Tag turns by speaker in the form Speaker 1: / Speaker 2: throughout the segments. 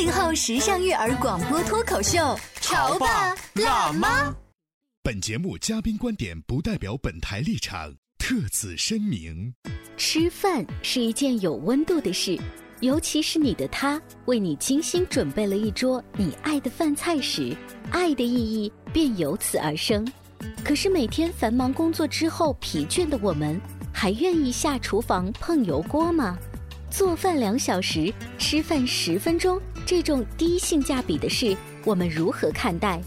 Speaker 1: 八零后时尚育儿广播脱口秀，潮爸辣妈。
Speaker 2: 本节目嘉宾观点不代表本台立场，特此声明。
Speaker 3: 吃饭是一件有温度的事，尤其是你的他为你精心准备了一桌你爱的饭菜时，爱的意义便由此而生。可是每天繁忙工作之后疲倦的我们，还愿意下厨房碰油锅吗？做饭两小时，吃饭十分钟，这种低性价比的事，我们如何看待？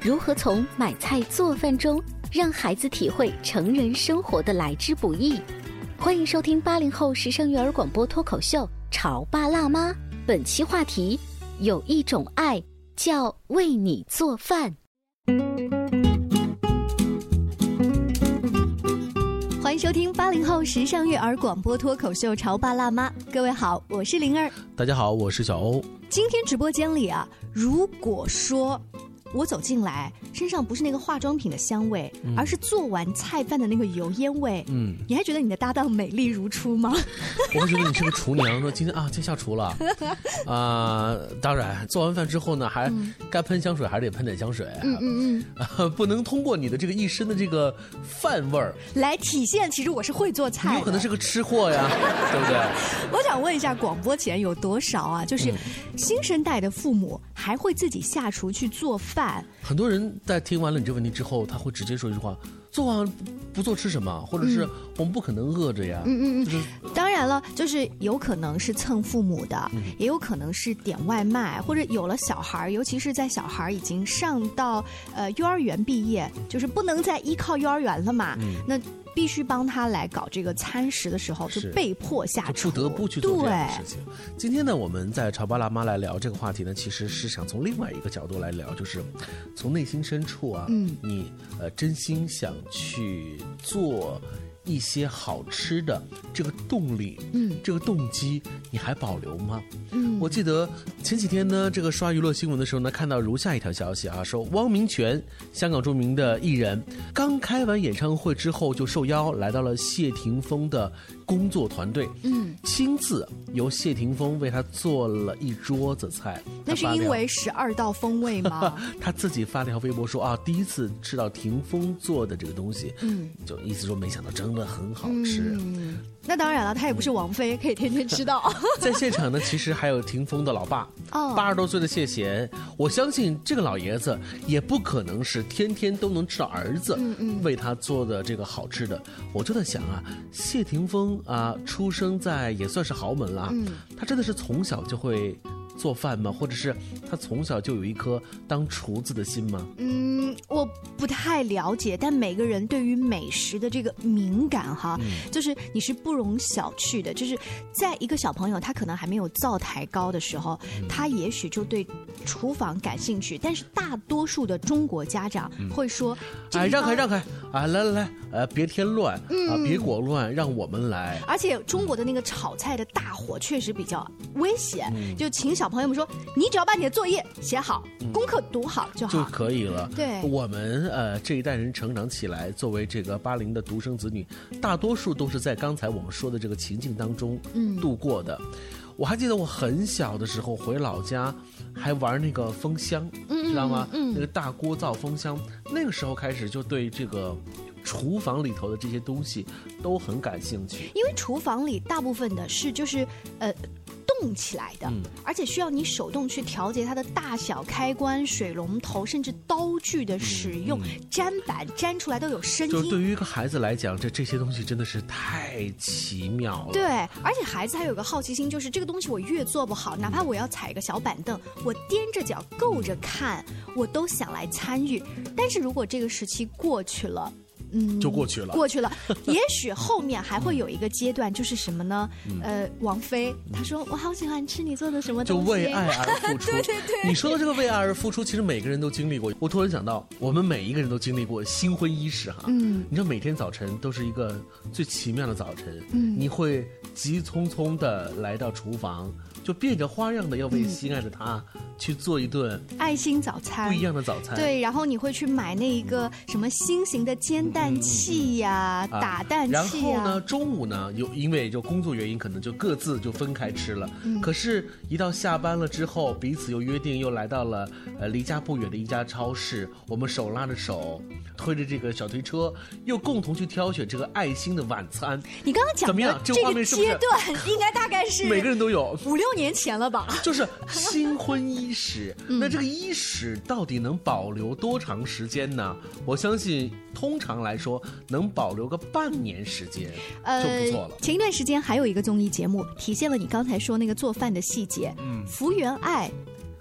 Speaker 3: 如何从买菜做饭中让孩子体会成人生活的来之不易？欢迎收听八零后时尚育儿广播脱口秀《潮爸辣妈》，本期话题：有一种爱叫为你做饭。
Speaker 1: 欢迎收听八零后时尚育儿广播脱口秀《潮爸辣妈》，各位好，我是灵儿。
Speaker 4: 大家好，我是小欧。
Speaker 1: 今天直播间里啊，如果说我走进来，身上不是那个化妆品的香味，而是做完菜饭的那个油烟味，嗯，你还觉得你的搭档美丽如初吗？
Speaker 4: 我会觉得你是个厨娘，说今天啊，今天下厨了 啊、当然，做完饭之后呢，还该喷香水还是得喷点香水，嗯嗯嗯，不能通过你的这个一身的这个饭味儿，
Speaker 1: 来体现其实我是会做菜的。
Speaker 4: 有可能是个吃货呀，对不对？
Speaker 1: 我想问一下，广播前有多少啊？就是新生代的父母还会自己下厨去做饭？
Speaker 4: 很多人在听完了你这个问题之后，他会直接说一句话：做完不做吃什么？或者是我们不可能饿着呀。嗯嗯就是
Speaker 1: 当然了，就是有可能是蹭父母的，也有可能是点外卖，或者有了小孩儿，尤其是在小孩儿已经上到呃幼儿园毕业，就是不能再依靠幼儿园了嘛，那必须帮他来搞这个餐食的时候，就被迫下厨，
Speaker 4: 不得不去做这样的事情。今天呢，我们在潮爸辣妈来聊这个话题呢，其实是想从另外一个角度来聊，就是从内心深处啊，
Speaker 1: 嗯
Speaker 4: 你呃真心想去做。一些好吃的这个动力，
Speaker 1: 嗯
Speaker 4: 这个动机你还保留吗？
Speaker 1: 嗯
Speaker 4: 我记得前几天呢，这个刷娱乐新闻的时候呢，看到如下一条消息啊，说汪明荃，香港著名的艺人，刚开完演唱会之后就受邀来到了谢霆锋的工作团队，
Speaker 1: 嗯，
Speaker 4: 亲自由谢霆锋为他做了一桌子菜。
Speaker 1: 那是因为十二道风味吗？
Speaker 4: 他自己发了条微博说啊，第一次吃到霆锋做的这个东西，
Speaker 1: 嗯，
Speaker 4: 就意思说没想到真的很好吃。
Speaker 1: 嗯，那当然了，他也不是王菲，可以天天吃到。
Speaker 4: 在现场呢，其实还有霆锋的老爸，
Speaker 1: 哦
Speaker 4: 八十多岁的谢贤。我相信这个老爷子也不可能是天天都能吃到儿子为他做的这个好吃的。我就在想啊，谢霆锋啊，出生在也算是豪门了，
Speaker 1: 嗯
Speaker 4: 他真的是从小就会做饭吗？或者是他从小就有一颗当厨子的心吗？
Speaker 1: 嗯，我不太了解，但每个人对于美食的这个敏感哈，就是你是不容小觑的。就是在一个小朋友他可能还没有灶台高的时候，他也许就对厨房感兴趣，但是大多数的中国家长会说：“这个
Speaker 4: 哎，让开让开啊！来来来，呃，别添乱、啊，别裹乱，让我们来。
Speaker 1: 而且中国的那个炒菜的大火确实比较危险，就请小朋友们说，你只要把你的作业写好，功课读好就好就。
Speaker 4: 可以了。
Speaker 1: 对
Speaker 4: 我们呃这一代人成长起来，作为这个八零的独生子女，大多数都是在刚才我们说的这个情境当中度过的。我还记得我很小的时候回老家，还玩那个风箱，知道吗？那个大锅灶风箱，那个时候开始就对这个厨房里头的这些东西都很感兴趣。
Speaker 1: 因为厨房里大部分的是就是呃。动硬起来的，而且需要你手动去调节它的大小、开关、水龙头，甚至刀具的使用，粘板粘出来都有声音。
Speaker 4: 就对于一个孩子来讲，这这些东西真的是太奇妙了。
Speaker 1: 对，而且孩子还有个好奇心，就是这个东西我越做不好，哪怕我要踩一个小板凳，我踮着脚够着看，我都想来参与。但是如果这个时期过去了，
Speaker 4: 嗯，就过去了，
Speaker 1: 过去了。也许后面还会有一个阶段，就是什么呢？呃，王菲她说：“我好喜欢吃你做的什么
Speaker 4: 东西。”就为爱而付出。
Speaker 1: 对对对。
Speaker 4: 你说的这个为爱而付出，其实每个人都经历过。我突然想到，我们每一个人都经历过新婚伊始哈。嗯。你知道每天早晨都是一个最奇妙的早晨。嗯。你会急匆匆的来到厨房。就变着花样的要为心爱的他去做一顿
Speaker 1: 爱心早餐，
Speaker 4: 不一样的早餐。
Speaker 1: 对，然后你会去买那一个什么新型的煎蛋器呀、打蛋器
Speaker 4: 然后呢，中午呢，又因为就工作原因，可能就各自就分开吃了。可是，一到下班了之后，彼此又约定，又来到了呃离家不远的一家超市，我们手拉着手，推着这个小推车，又共同去挑选这个爱心的晚餐。
Speaker 1: 你刚刚讲
Speaker 4: 怎么样？
Speaker 1: 这
Speaker 4: 个
Speaker 1: 阶段应该大概是
Speaker 4: 每个人都有
Speaker 1: 五六。年前了吧？
Speaker 4: 就是新婚伊始，那这个伊始到底能保留多长时间呢？我相信，通常来说能保留个半年时间就不错了。
Speaker 1: 前一段时间还有一个综艺节目，体现了你刚才说那个做饭的细节。嗯，福原爱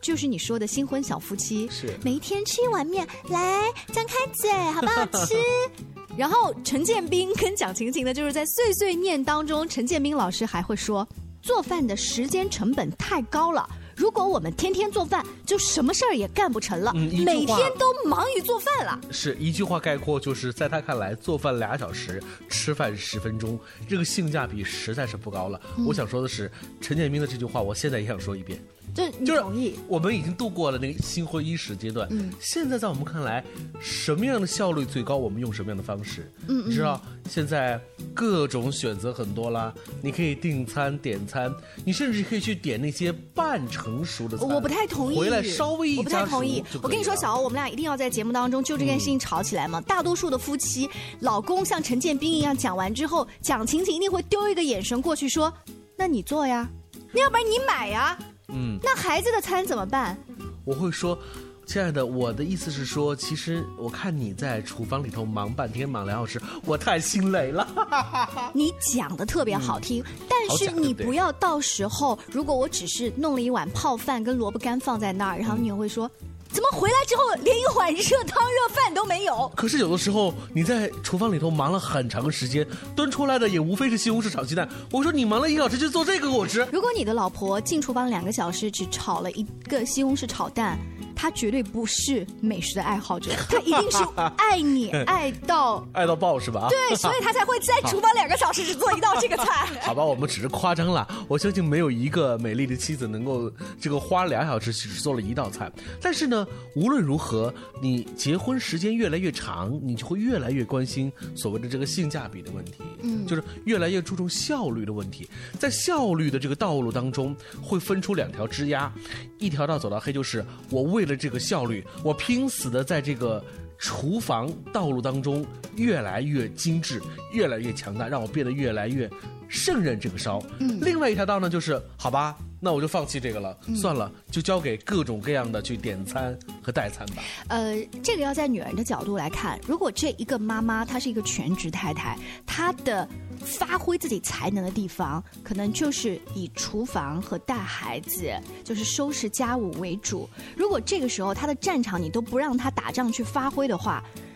Speaker 1: 就是你说的新婚小夫妻，
Speaker 4: 是
Speaker 1: 每天吃一碗面，来张开嘴，好不好吃？然后陈建斌跟蒋勤勤呢，就是在碎碎念当中，陈建斌老师还会说。做饭的时间成本太高了。如果我们天天做饭，就什么事儿也干不成了。每天都忙于做饭了。
Speaker 4: 是一句话概括，就是在他看来，做饭俩小时，吃饭十分钟，这个性价比实在是不高了。我想说的是，陈建斌的这句话，我现在也想说一遍。
Speaker 1: 就
Speaker 4: 就是
Speaker 1: 同意，
Speaker 4: 我们已经度过了那个新婚伊始阶段。嗯，现在在我们看来，什么样的效率最高，我们用什么样的方式。嗯，你知道现在各种选择很多啦，你可以订餐点餐，你甚至可以去点那些半成熟的。
Speaker 1: 我不太同意。
Speaker 4: 回来稍微
Speaker 1: 我不太同意。我跟你说，小欧，我们俩一定要在节目当中就这件事情吵起来嘛。大多数的夫妻，老公像陈建斌一样讲完之后，蒋勤勤一定会丢一个眼神过去说：“那你做呀，那要不然你买呀。”嗯，那孩子的餐怎么办？
Speaker 4: 我会说，亲爱的，我的意思是说，其实我看你在厨房里头忙半天，忙两小时，我太心累了。
Speaker 1: 你讲的特别好听，但是你不要到时候，如果我只是弄了一碗泡饭跟萝卜干放在那儿，然后你又会说。怎么回来之后连一碗热汤热饭都没有？
Speaker 4: 可是有的时候你在厨房里头忙了很长时间，端出来的也无非是西红柿炒鸡蛋。我说你忙了一个小时就做这个给我吃。
Speaker 1: 如果你的老婆进厨房两个小时只炒了一个西红柿炒蛋。他绝对不是美食的爱好者，他一定是爱你 爱到
Speaker 4: 爱到爆是吧？
Speaker 1: 对，所以他才会在厨房两个小时只做一道这个菜。
Speaker 4: 好吧，我们只是夸张了。我相信没有一个美丽的妻子能够这个花两小时只做了一道菜。但是呢，无论如何，你结婚时间越来越长，你就会越来越关心所谓的这个性价比的问题。嗯，就是越来越注重效率的问题。在效率的这个道路当中，会分出两条枝丫，一条道走到黑，就是我为了。这个效率，我拼死的在这个厨房道路当中越来越精致，越来越强大，让我变得越来越胜任这个烧。嗯，另外一条道呢，就是好吧。那我就放弃这个了，算了，就交给各种各样的去点餐和代餐吧。
Speaker 1: 呃，这个要在女人的角度来看，如果这一个妈妈她是一个全职太太，她的发挥自己才能的地方，可能就是以厨房和带孩子，就是收拾家务为主。如果这个时候她的战场你都不让她打仗去发挥的话，她。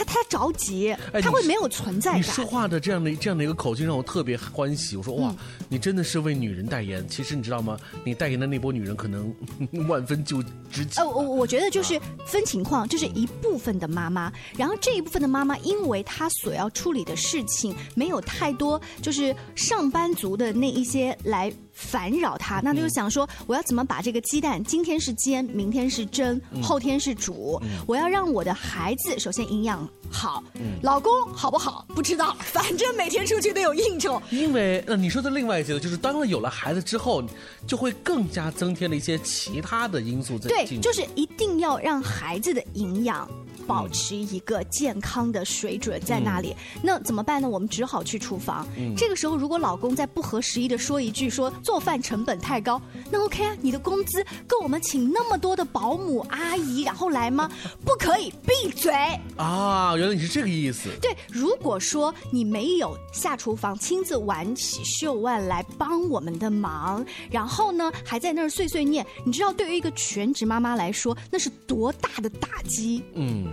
Speaker 1: 他他着急，他会没有存在感。
Speaker 4: 你说话的这样的这样的一个口气让我特别欢喜。我说哇，你真的是为女人代言。其实你知道吗？你代言的那波女人可能 万分就值钱。呃，
Speaker 1: 我我觉得就是分情况，就是一部分的妈妈，然后这一部分的妈妈，因为她所要处理的事情没有太多，就是上班族的那一些来。烦扰他，那就想说，我要怎么把这个鸡蛋今天是煎，明天是蒸，后天是煮？我要让我的孩子首先营养好，老公好不好不知道，反正每天出去都有应酬。
Speaker 4: 因为那，你说的另外一些就是当了有了孩子之后，就会更加增添了一些其他的因素在。
Speaker 1: 对，就是一定要让孩子的营养。保持一个健康的水准在那里。那怎么办呢？我们只好去厨房。这个时候，如果老公在不合时宜的说一句说做饭成本太高，那 OK 啊，你的工资够我们请那么多的保姆阿姨然后来吗？不可以，闭嘴。
Speaker 4: 啊，原来你是这个意思。
Speaker 1: 对，如果说你没有下厨房亲自挽起袖腕来帮我们的忙，然后呢还在那儿碎碎念，你知道对于一个全职妈妈来说，那是多大的打击？
Speaker 4: 嗯，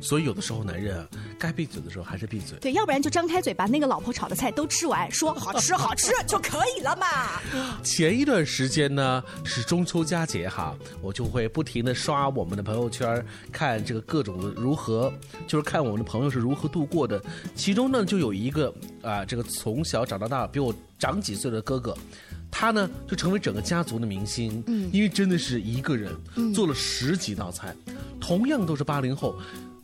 Speaker 4: 所以有的时候男人啊，该闭嘴的时候还是闭嘴。
Speaker 1: 对，要不然就张开嘴把那个老婆炒的菜都吃完，说好吃好吃就可以了嘛。
Speaker 4: 前一段时间呢是中秋佳节哈，我就会不停的刷我们的朋友圈，看这个各种的如何，就是看我们的朋友是如何度过的。其中呢就有一个啊，这个从小长到大比我长几岁的哥哥。他呢，就成为整个家族的明星，嗯，因为真的是一个人做了十几道菜，同样都是八零后。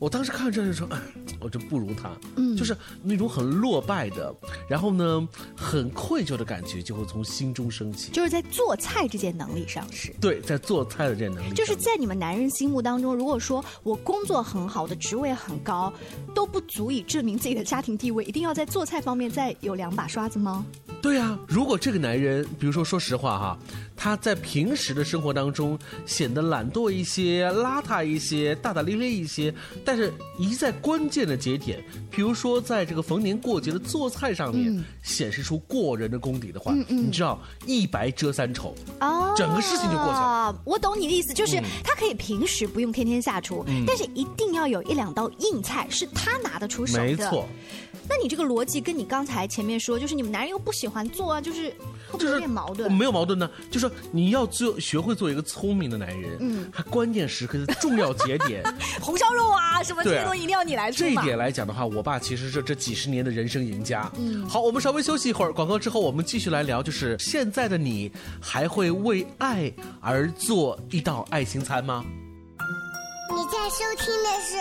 Speaker 4: 我当时看到这就说，哎，我真不如他，嗯，就是那种很落败的，然后呢，很愧疚的感觉就会从心中升起。
Speaker 1: 就是在做菜这件能力上是，
Speaker 4: 对，在做菜的这件能力，
Speaker 1: 就是在你们男人心目当中，如果说我工作很好的职位很高，都不足以证明自己的家庭地位，一定要在做菜方面再有两把刷子吗？
Speaker 4: 对啊，如果这个男人，比如说说实话哈，他在平时的生活当中显得懒惰一些、邋遢一些、大大咧咧一些，但是一在关键的节点，比如说在这个逢年过节的做菜上面，显示出过人的功底的话，你知道一白遮三丑，哦，整个事情就过去了。
Speaker 1: 我懂你的意思，就是他可以平时不用天天下厨，但是一定要有一两道硬菜是他拿得出手的。
Speaker 4: 没错。
Speaker 1: 那你这个逻辑跟你刚才前面说，就是你们男人又不喜欢做啊，就是会不会有点矛盾？
Speaker 4: 没有矛盾呢，就是你要做学会做一个聪明的男人，嗯，他关键时刻的重要节点，
Speaker 1: 红烧肉啊什么这些东西一定要你来做。
Speaker 4: 这一点来讲的话，我爸其实是这几十年的人生赢家。嗯，好，我们稍微休息一会儿，广告之后我们继续来聊，就是现在的你还会为爱而做一道爱情餐吗？
Speaker 5: 你在收听的是《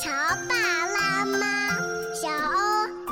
Speaker 5: 乔爸辣妈》，小欧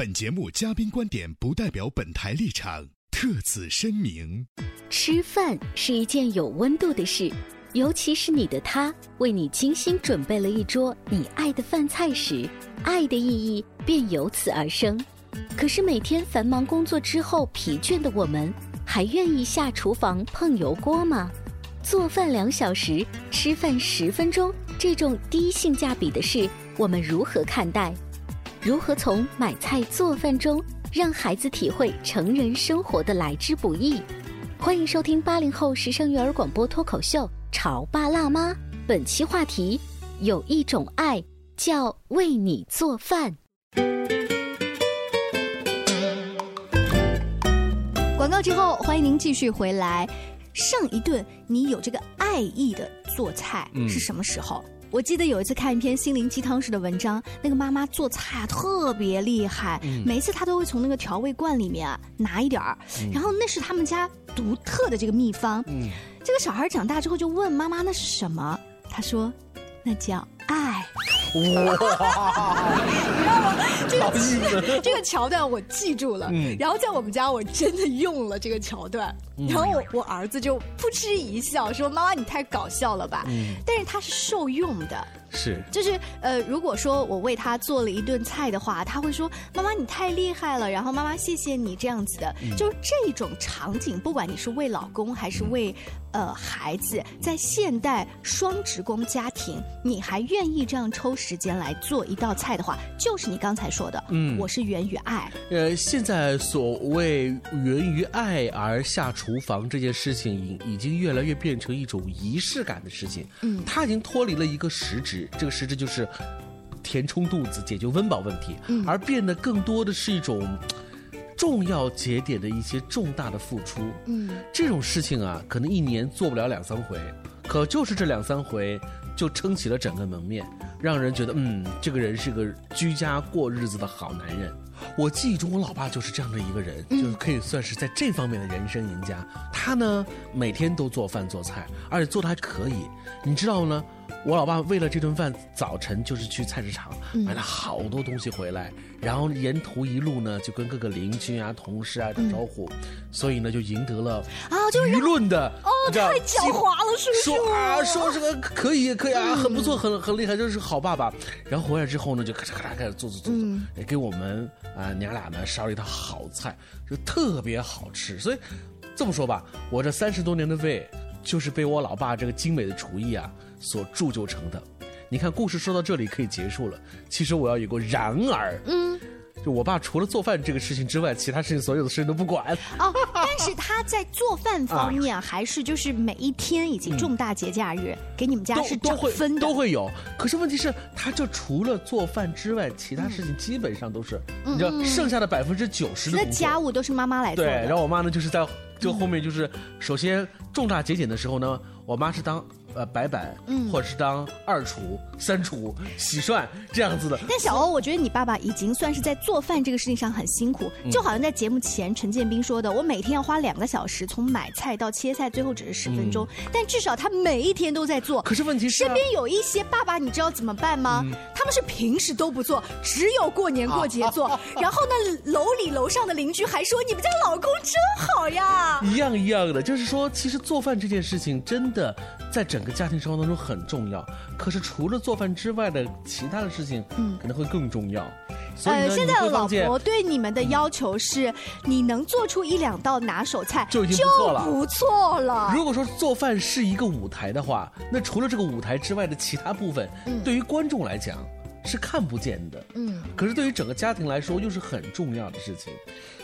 Speaker 2: 本节目嘉宾观点不代表本台立场。特此声明：
Speaker 3: 吃饭是一件有温度的事，尤其是你的他为你精心准备了一桌你爱的饭菜时，爱的意义便由此而生。可是每天繁忙工作之后疲倦的我们，还愿意下厨房碰油锅吗？做饭两小时，吃饭十分钟，这种低性价比的事，我们如何看待？如何从买菜做饭中？让孩子体会成人生活的来之不易。欢迎收听八零后时尚育儿广播脱口秀《潮爸辣妈》。本期话题：有一种爱叫为你做饭。
Speaker 1: 广告之后，欢迎您继续回来。上一顿你有这个爱意的做菜是什么时候？我记得有一次看一篇心灵鸡汤式的文章，那个妈妈做菜啊特别厉害，每一次她都会从那个调味罐里面啊拿一点儿，然后那是他们家独特的这个秘方。这个小孩长大之后就问妈妈那是什么，他说那叫爱。哇？这个 这个桥段我记住了，然后在我们家我真的用了这个桥段，然后我我儿子就扑哧一笑说：“妈妈你太搞笑了吧？”但是他是受用的。
Speaker 4: 是，
Speaker 1: 就是呃，如果说我为他做了一顿菜的话，他会说：“妈妈你太厉害了。”然后妈妈谢谢你这样子的，就是这种场景，不管你是为老公还是为呃孩子，在现代双职工家庭，你还愿意这样抽时间来做一道菜的话，就是你刚才说的，嗯，我是源于爱。
Speaker 4: 呃，现在所谓源于爱而下厨房这件事情，已已经越来越变成一种仪式感的事情。嗯，它已经脱离了一个实质，这个实质就是填充肚子、解决温饱问题，而变得更多的是一种重要节点的一些重大的付出。嗯，这种事情啊，可能一年做不了两三回，可就是这两三回，就撑起了整个门面，让人觉得，嗯，这个人是个居家过日子的好男人。我记忆中，我老爸就是这样的一个人，就是可以算是在这方面的人生赢家。他呢，每天都做饭做菜，而且做的还可以。你知道呢？我老爸为了这顿饭，早晨就是去菜市场买了好多东西回来，然后沿途一路呢就跟各个邻居啊、同事啊打招呼，所以呢就赢得了
Speaker 1: 啊，就
Speaker 4: 舆论的
Speaker 1: 哦，太狡猾了，是不
Speaker 4: 是？说啊，说这个可以可以啊，很不错，很很厉害，就是好爸爸。然后回来之后呢，就咔嚓咔嚓开始做做做做，给我们啊娘俩呢烧了一道好菜，就特别好吃。所以这么说吧，我这三十多年的胃。就是被我老爸这个精美的厨艺啊所铸就成的。你看，故事说到这里可以结束了。其实我要有个然而，嗯，就我爸除了做饭这个事情之外，其他事情所有的事情都不管。
Speaker 1: 哦，但是他在做饭方面还是就是每一天以及重大节假日给你们家是
Speaker 4: 都会
Speaker 1: 分
Speaker 4: 都会有。可是问题是，他就除了做饭之外，其他事情基本上都是，你知道，剩下的百分之九十的
Speaker 1: 家务都是妈妈来做。
Speaker 4: 对，然后我妈呢就是在。就后面就是，首先重大节俭的时候呢，我妈是当。呃，白板，嗯，或者是当二厨、三厨、洗涮这样子的。
Speaker 1: 但小欧，我觉得你爸爸已经算是在做饭这个事情上很辛苦，就好像在节目前陈建斌说的，我每天要花两个小时，从买菜到切菜，最后只是十分钟。但至少他每一天都在做。
Speaker 4: 可是问题是，
Speaker 1: 身边有一些爸爸，你知道怎么办吗？他们是平时都不做，只有过年过节做。然后呢，楼里楼上的邻居还说你们家老公真好呀。
Speaker 4: 一样一样的，就是说，其实做饭这件事情真的在整。整个家庭生活当中很重要，可是除了做饭之外的其他的事情，嗯，可能会更重要。
Speaker 1: 呃，现在的老婆对你们的要求是，你能做出一两道拿手菜
Speaker 4: 就已经不错了，
Speaker 1: 不错了。
Speaker 4: 如果说做饭是一个舞台的话，那除了这个舞台之外的其他部分，对于观众来讲。是看不见的，嗯，可是对于整个家庭来说又是很重要的事情，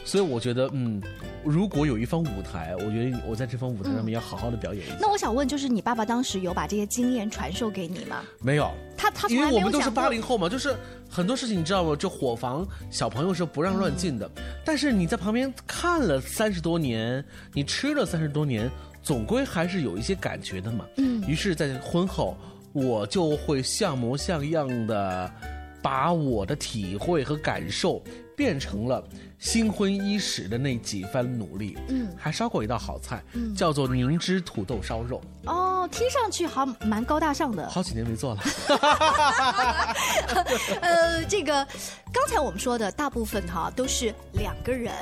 Speaker 4: 所以我觉得，嗯，如果有一方舞台，我觉得我在这方舞台上面要好好的表演一下。
Speaker 1: 那我想问，就是你爸爸当时有把这些经验传授给你吗？
Speaker 4: 没有，
Speaker 1: 他他
Speaker 4: 因为我们都是八零后嘛，就是很多事情你知道吗？就伙房小朋友是不让乱进的，但是你在旁边看了三十多年，你吃了三十多年，总归还是有一些感觉的嘛。嗯，于是，在婚后。我就会像模像样的，把我的体会和感受变成了新婚伊始的那几番努力。嗯，还烧过一道好菜，叫做凝脂土豆烧肉。
Speaker 1: 哦，听上去好蛮高大上的。
Speaker 4: 好几年没做了。
Speaker 1: 呃，这个刚才我们说的大部分哈都是两个人。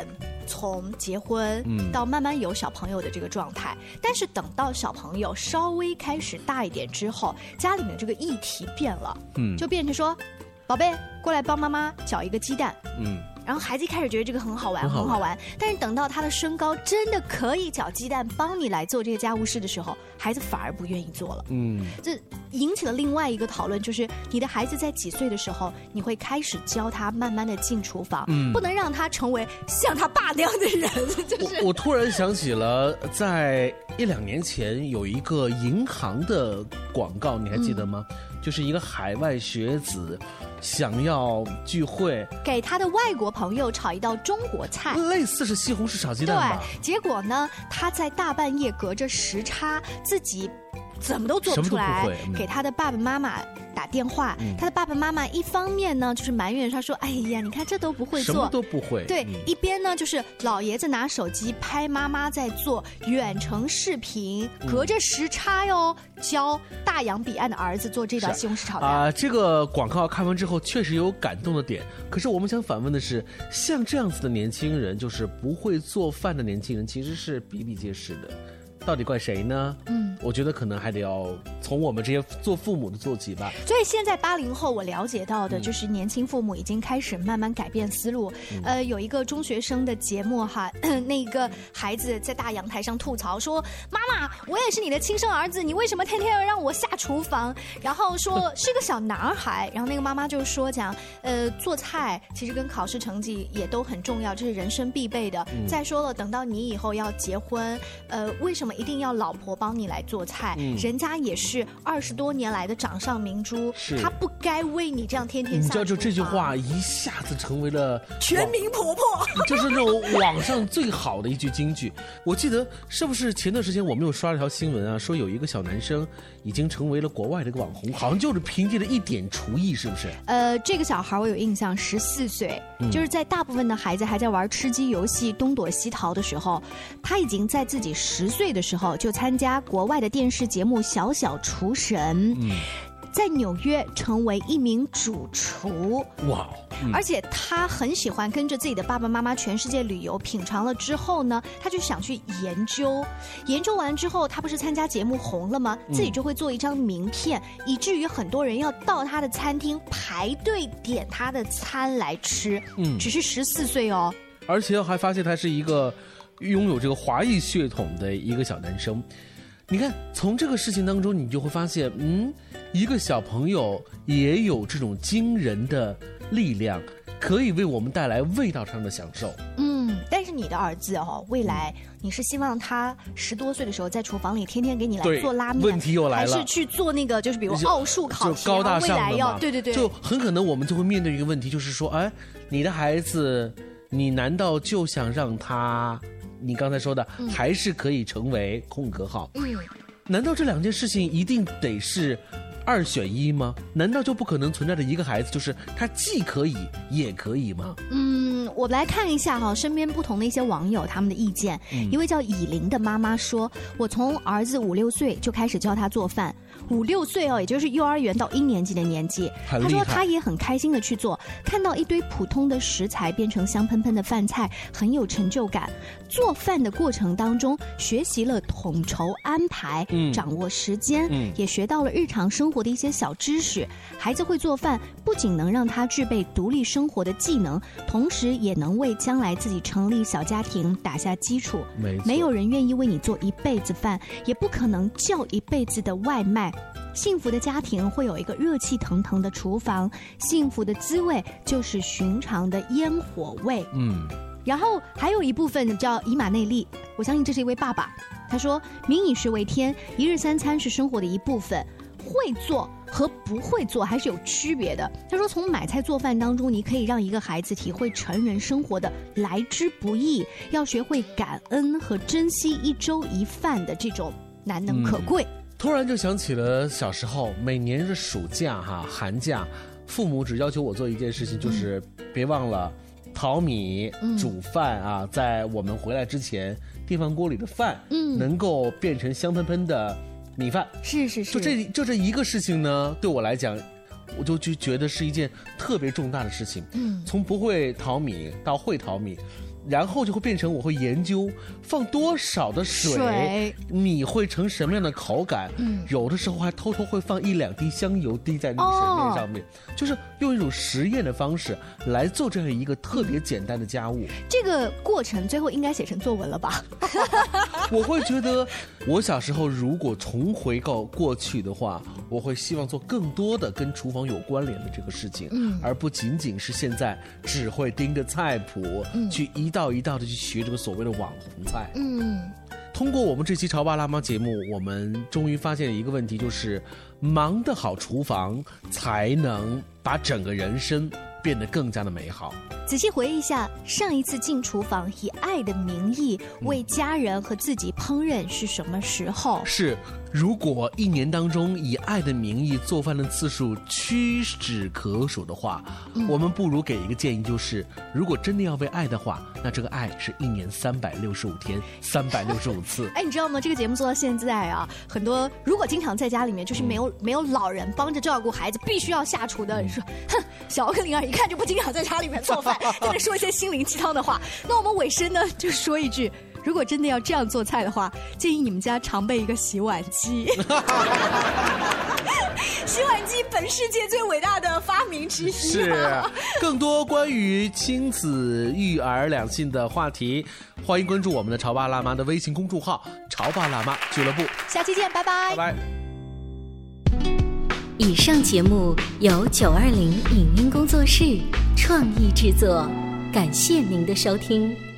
Speaker 1: 从结婚到慢慢有小朋友的这个状态，但是等到小朋友稍微开始大一点之后，家里面这个议题变了，嗯，就变成说，宝贝，过来帮妈妈搅一个鸡蛋，嗯。然后孩子一开始觉得这个很好玩，很好玩。但是等到他的身高真的可以搅鸡蛋，帮你来做这些家务事的时候，孩子反而不愿意做了。嗯，这引起了另外一个讨论，就是你的孩子在几岁的时候，你会开始教他慢慢的进厨房，不能让他成为像他爸那样的人。就是
Speaker 4: 我突然想起了，在一两年前有一个银行的广告，你还记得吗？就是一个海外学子。想要聚会，
Speaker 1: 给他的外国朋友炒一道中国菜，
Speaker 4: 类似是西红柿炒鸡蛋
Speaker 1: 吧。对，结果呢，他在大半夜隔着时差，自己怎么都做不出来，给他的爸爸妈妈。打电话，他的爸爸妈妈一方面呢就是埋怨他说：“哎呀，你看这都不会做，
Speaker 4: 什么都不会。”
Speaker 1: 对，一边呢就是老爷子拿手机拍妈妈在做远程视频，隔着时差哟，教大洋彼岸的儿子做这道西红柿炒蛋。
Speaker 4: 啊，这个广告看完之后确实有感动的点。可是我们想反问的是，像这样子的年轻人，就是不会做饭的年轻人，其实是比比皆是的。到底怪谁呢？嗯，我觉得可能还得要从我们这些做父母的做起吧。
Speaker 1: 所以现在八零后，我了解到的就是年轻父母已经开始慢慢改变思路。呃，有一个中学生的节目哈，那个孩子在大阳台上吐槽说：“妈妈，我也是你的亲生儿子，你为什么天天要让我下厨房？”然后说是个小男孩，然后那个妈妈就说讲：“呃，做菜其实跟考试成绩也都很重要，这是人生必备的。再说了，等到你以后要结婚，呃，为什么一定要老婆帮你来做菜？人家也是二十多年来的掌上明珠，她不该为你这样天天下。”
Speaker 4: 你知道，就这句话一下子成为了
Speaker 1: 全民婆婆，
Speaker 4: 就是那种网上最好的一句金句。我记得是不是前段时间我们又刷了条新闻啊，说有一个小男生已经成为了国外的一个网红，好像就是凭借着一点厨艺，是不是？
Speaker 1: 呃，这个小孩我有印象，十四岁，就是在大部分的孩子还在玩吃鸡游戏、东躲西逃的时候，他已经在自己十岁的时候就参加国外的电视节目《小小厨神》。在纽约成为一名主厨，哇！而且他很喜欢跟着自己的爸爸妈妈全世界旅游，品尝了之后呢，他就想去研究。研究完之后，他不是参加节目红了吗？自己就会做一张名片，以至于很多人要到他的餐厅排队点他的餐来吃。嗯，只是十四岁哦，
Speaker 4: 而且还发现他是一个拥有这个华裔血统的一个小男生。你看，从这个事情当中，你就会发现，嗯，一个小朋友也有这种惊人的力量，可以为我们带来味道上的享受。
Speaker 1: 嗯，但是你的儿子哦，未来你是希望他十多岁的时候在厨房里天天给你来做拉面，
Speaker 4: 问题又来
Speaker 1: 了，还是去做那个就是比如奥数考
Speaker 4: 试，高大上未来
Speaker 1: 要对对对，
Speaker 4: 就很可能我们就会面对一个问题，就是说，哎，你的孩子，你难道就想让他？你刚才说的还是可以成为空格号，嗯，难道这两件事情一定得是二选一吗？难道就不可能存在着一个孩子，就是他既可以也可以吗？
Speaker 1: 嗯，我们来看一下哈，身边不同的一些网友他们的意见。一位叫以琳的妈妈说：“我从儿子五六岁就开始教他做饭。”五六岁哦，也就是幼儿园到一年级的年纪，他说他也很开心的去做，看到一堆普通的食材变成香喷喷的饭菜，很有成就感。做饭的过程当中，学习了统筹安排，掌握时间，也学到了日常生活的一些小知识。孩子会做饭，不仅能让他具备独立生活的技能，同时也能为将来自己成立小家庭打下基础。
Speaker 4: 没
Speaker 1: 没有人愿意为你做一辈子饭，也不可能叫一辈子的外卖。幸福的家庭会有一个热气腾腾的厨房，幸福的滋味就是寻常的烟火味。嗯，然后还有一部分叫以马内利，我相信这是一位爸爸。他说：“民以食为天，一日三餐是生活的一部分。会做和不会做还是有区别的。”他说：“从买菜做饭当中，你可以让一个孩子体会成人生活的来之不易，要学会感恩和珍惜一粥一饭的这种难能可贵。”
Speaker 4: 突然就想起了小时候，每年的暑假哈、寒假，父母只要求我做一件事情，就是别忘了淘米、煮饭啊，在我们回来之前，电饭锅里的饭嗯能够变成香喷喷的米饭。
Speaker 1: 是是是，
Speaker 4: 就这就这一个事情呢，对我来讲，我就就觉得是一件特别重大的事情。嗯，从不会淘米到会淘米。然后就会变成我会研究放多少的水，米会成什么样的口感。嗯，有的时候还偷偷会放一两滴香油滴在那个水面上面，就是用一种实验的方式来做这样一个特别简单的家务。
Speaker 1: 这个过程最后应该写成作文了吧？
Speaker 4: 我会觉得，我小时候如果重回到过去的话，我会希望做更多的跟厨房有关联的这个事情，嗯，而不仅仅是现在只会盯着菜谱去一。一道一道的去学这个所谓的网红菜。嗯，通过我们这期《潮爸辣妈》节目，我们终于发现了一个问题，就是忙得好厨房，才能把整个人生变得更加的美好。
Speaker 1: 仔细回忆一下，上一次进厨房以爱的名义为家人和自己烹饪是什么时候？
Speaker 4: 是。如果一年当中以爱的名义做饭的次数屈指可数的话，我们不如给一个建议，就是如果真的要为爱的话，那这个爱是一年三百六十五天，三百六十五次。
Speaker 1: 哎，你知道吗？这个节目做到现在啊，很多如果经常在家里面就是没有没有老人帮着照顾孩子，必须要下厨的，你说，哼，小跟灵儿一看就不经常在家里面做饭，在那说一些心灵鸡汤的话。那我们尾声呢，就说一句。如果真的要这样做菜的话，建议你们家常备一个洗碗机。洗碗机本世界最伟大的发明之一。
Speaker 4: 是，更多关于亲子育儿两性的话题，欢迎关注我们的潮爸辣妈的微信公众号“潮爸辣妈俱乐部”。
Speaker 1: 下期见，拜拜。
Speaker 4: 拜拜。
Speaker 3: 以上节目由九二零影音工作室创意制作，感谢您的收听。